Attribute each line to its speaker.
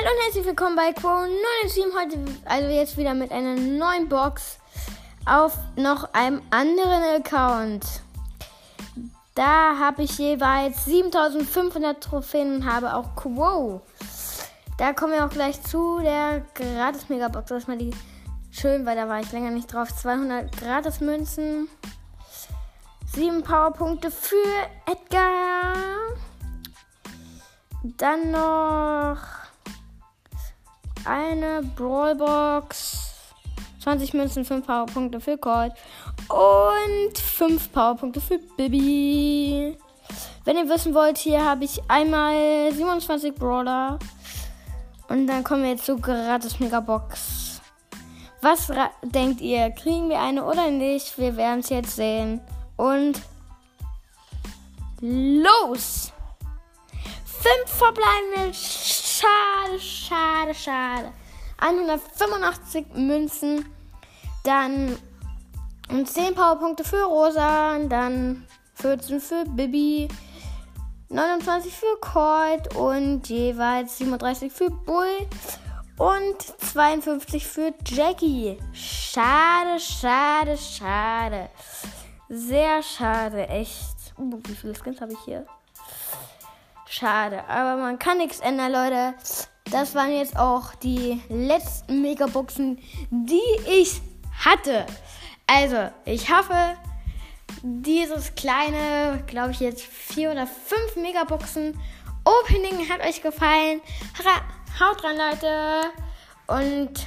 Speaker 1: Hallo und herzlich willkommen bei Quo 97. Heute, also jetzt wieder mit einer neuen Box auf noch einem anderen Account. Da habe ich jeweils 7500 Trophäen und habe auch Quo. Da kommen wir auch gleich zu der gratis Megabox. Das ist mal die schön, weil da war ich länger nicht drauf. 200 gratis Münzen. 7 Powerpunkte für Edgar. Dann noch eine Brawlbox. 20 Münzen, 5 Powerpunkte für Colt. Und 5 Powerpunkte für Bibi. Wenn ihr wissen wollt, hier habe ich einmal 27 Brawler. Und dann kommen wir jetzt zu gratis Megabox. Was denkt ihr? Kriegen wir eine oder nicht? Wir werden es jetzt sehen. Und los! Fünf verbleibende. Schade, schade, schade. 185 Münzen. Dann 10 Powerpunkte für Rosa. Dann 14 für Bibi. 29 für Colt und jeweils 37 für Bull und 52 für Jackie. Schade, schade, schade. Sehr schade, echt. Uh, wie viele Skins habe ich hier? Schade, aber man kann nichts ändern, Leute. Das waren jetzt auch die letzten Megaboxen, die ich hatte. Also, ich hoffe, dieses kleine, glaube ich jetzt vier oder fünf Megaboxen Opening hat euch gefallen. Haut rein, Leute. Und.